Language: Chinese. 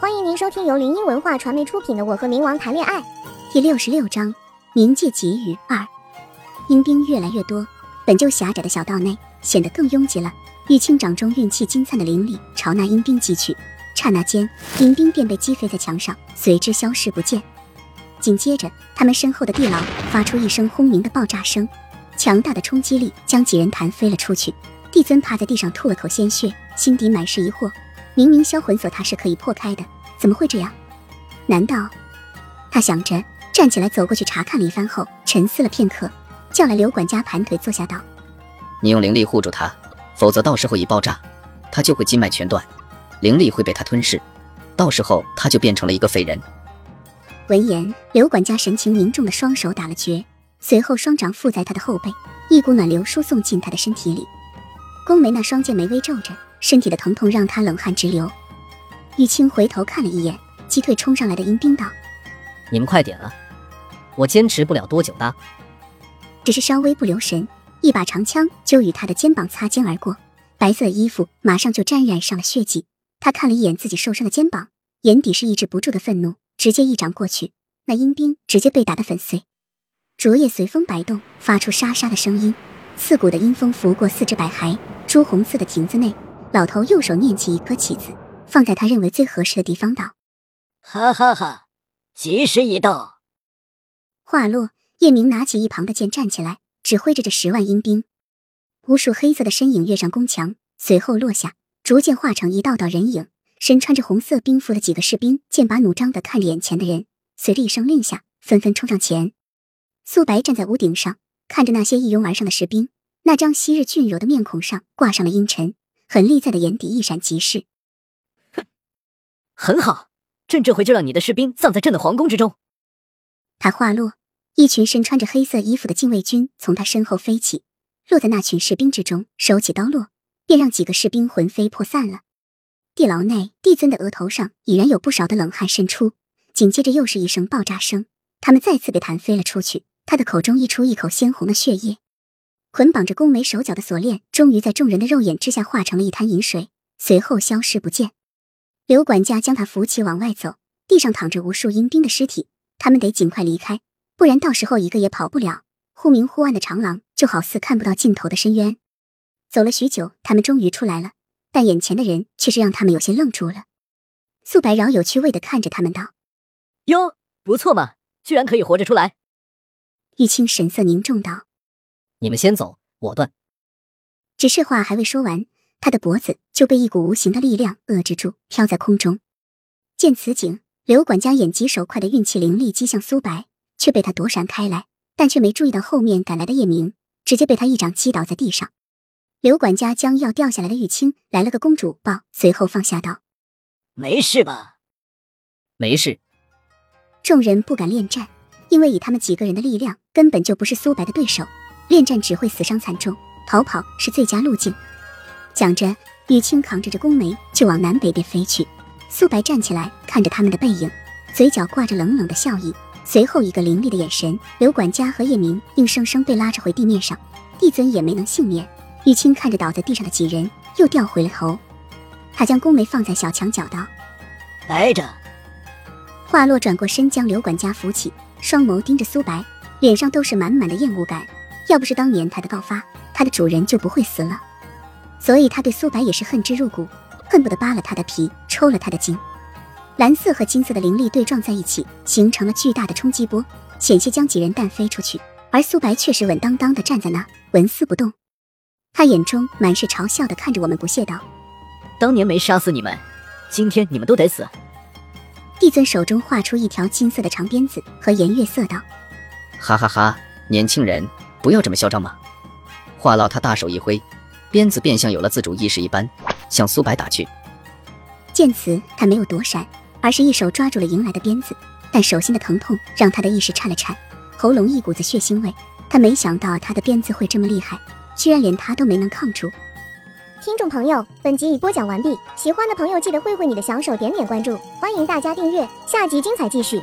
欢迎您收听由林音文化传媒出品的《我和冥王谈恋爱》第六十六章：冥界给予二。阴兵越来越多，本就狭窄的小道内显得更拥挤了。玉清掌中运气金灿的灵力朝那阴兵击去，刹那间，阴兵便被击飞在墙上，随之消失不见。紧接着，他们身后的地牢发出一声轰鸣的爆炸声，强大的冲击力将几人弹飞了出去。帝尊趴在地上吐了口鲜血，心底满是疑惑：明明销魂锁他是可以破开的，怎么会这样？难道……他想着，站起来走过去查看了一番后，沉思了片刻，叫来刘管家盘腿坐下道：“你用灵力护住他。”否则，到时候一爆炸，他就会经脉全断，灵力会被他吞噬，到时候他就变成了一个废人。闻言，刘管家神情凝重的双手打了结，随后双掌附在他的后背，一股暖流输送进他的身体里。宫梅那双剑眉微皱着，身体的疼痛让他冷汗直流。玉清回头看了一眼击退冲上来的阴兵，道：“你们快点啊，我坚持不了多久的。”只是稍微不留神。一把长枪就与他的肩膀擦肩而过，白色衣服马上就沾染上了血迹。他看了一眼自己受伤的肩膀，眼底是抑制不住的愤怒，直接一掌过去，那阴兵直接被打得粉碎。竹叶随风摆动，发出沙沙的声音，刺骨的阴风拂过四只白骸。朱红色的亭子内，老头右手念起一颗棋子，放在他认为最合适的地方，道：“哈哈哈，吉时已到。”话落，叶明拿起一旁的剑，站起来。指挥着这十万阴兵，无数黑色的身影跃上宫墙，随后落下，逐渐化成一道道人影。身穿着红色兵服的几个士兵剑拔弩张的看着眼前的人，随着一声令下，纷纷冲上前。素白站在屋顶上，看着那些一拥而上的士兵，那张昔日俊柔的面孔上挂上了阴沉，狠厉在的眼底一闪即逝。哼，很好，朕这回就让你的士兵葬在朕的皇宫之中。他话落。一群身穿着黑色衣服的禁卫军从他身后飞起，落在那群士兵之中，手起刀落，便让几个士兵魂飞魄散了。地牢内，帝尊的额头上已然有不少的冷汗渗出，紧接着又是一声爆炸声，他们再次被弹飞了出去。他的口中溢出一口鲜红的血液，捆绑着宫梅手脚的锁链终于在众人的肉眼之下化成了一滩银水，随后消失不见。刘管家将他扶起往外走，地上躺着无数阴兵的尸体，他们得尽快离开。不然到时候一个也跑不了。忽明忽暗的长廊就好似看不到尽头的深渊。走了许久，他们终于出来了，但眼前的人却是让他们有些愣住了。素白饶有趣味的看着他们道：“哟，不错嘛，居然可以活着出来。”玉清神色凝重道：“你们先走，我断。”只是话还未说完，他的脖子就被一股无形的力量遏制住，飘在空中。见此景，刘管家眼疾手快的运气灵力击向苏白。却被他躲闪开来，但却没注意到后面赶来的叶明，直接被他一掌击倒在地上。刘管家将要掉下来的玉清来了个公主抱，随后放下道：“没事吧？”“没事。”众人不敢恋战，因为以他们几个人的力量，根本就不是苏白的对手。恋战只会死伤惨重，逃跑是最佳路径。讲着，玉清扛着这宫梅就往南北边飞去。苏白站起来看着他们的背影，嘴角挂着冷冷的笑意。随后一个凌厉的眼神，刘管家和叶明硬生生被拉着回地面上，帝尊也没能幸免。玉清看着倒在地上的几人，又掉回了头。他将宫梅放在小墙角道：“待着。”话落，转过身将刘管家扶起，双眸盯着苏白，脸上都是满满的厌恶感。要不是当年他的告发，他的主人就不会死了。所以他对苏白也是恨之入骨，恨不得扒了他的皮，抽了他的筋。蓝色和金色的灵力对撞在一起，形成了巨大的冲击波，险些将几人弹飞出去。而苏白却是稳当当的站在那，纹丝不动。他眼中满是嘲笑的看着我们，不屑道：“当年没杀死你们，今天你们都得死。”帝尊手中画出一条金色的长鞭子，和颜悦色道：“哈哈哈，年轻人不要这么嚣张嘛！”话落，他大手一挥，鞭子便像有了自主意识一般，向苏白打去。见此，他没有躲闪。而是一手抓住了迎来的鞭子，但手心的疼痛让他的意识颤了颤，喉咙一股子血腥味。他没想到他的鞭子会这么厉害，居然连他都没能抗住。听众朋友，本集已播讲完毕，喜欢的朋友记得挥挥你的小手，点点关注，欢迎大家订阅，下集精彩继续。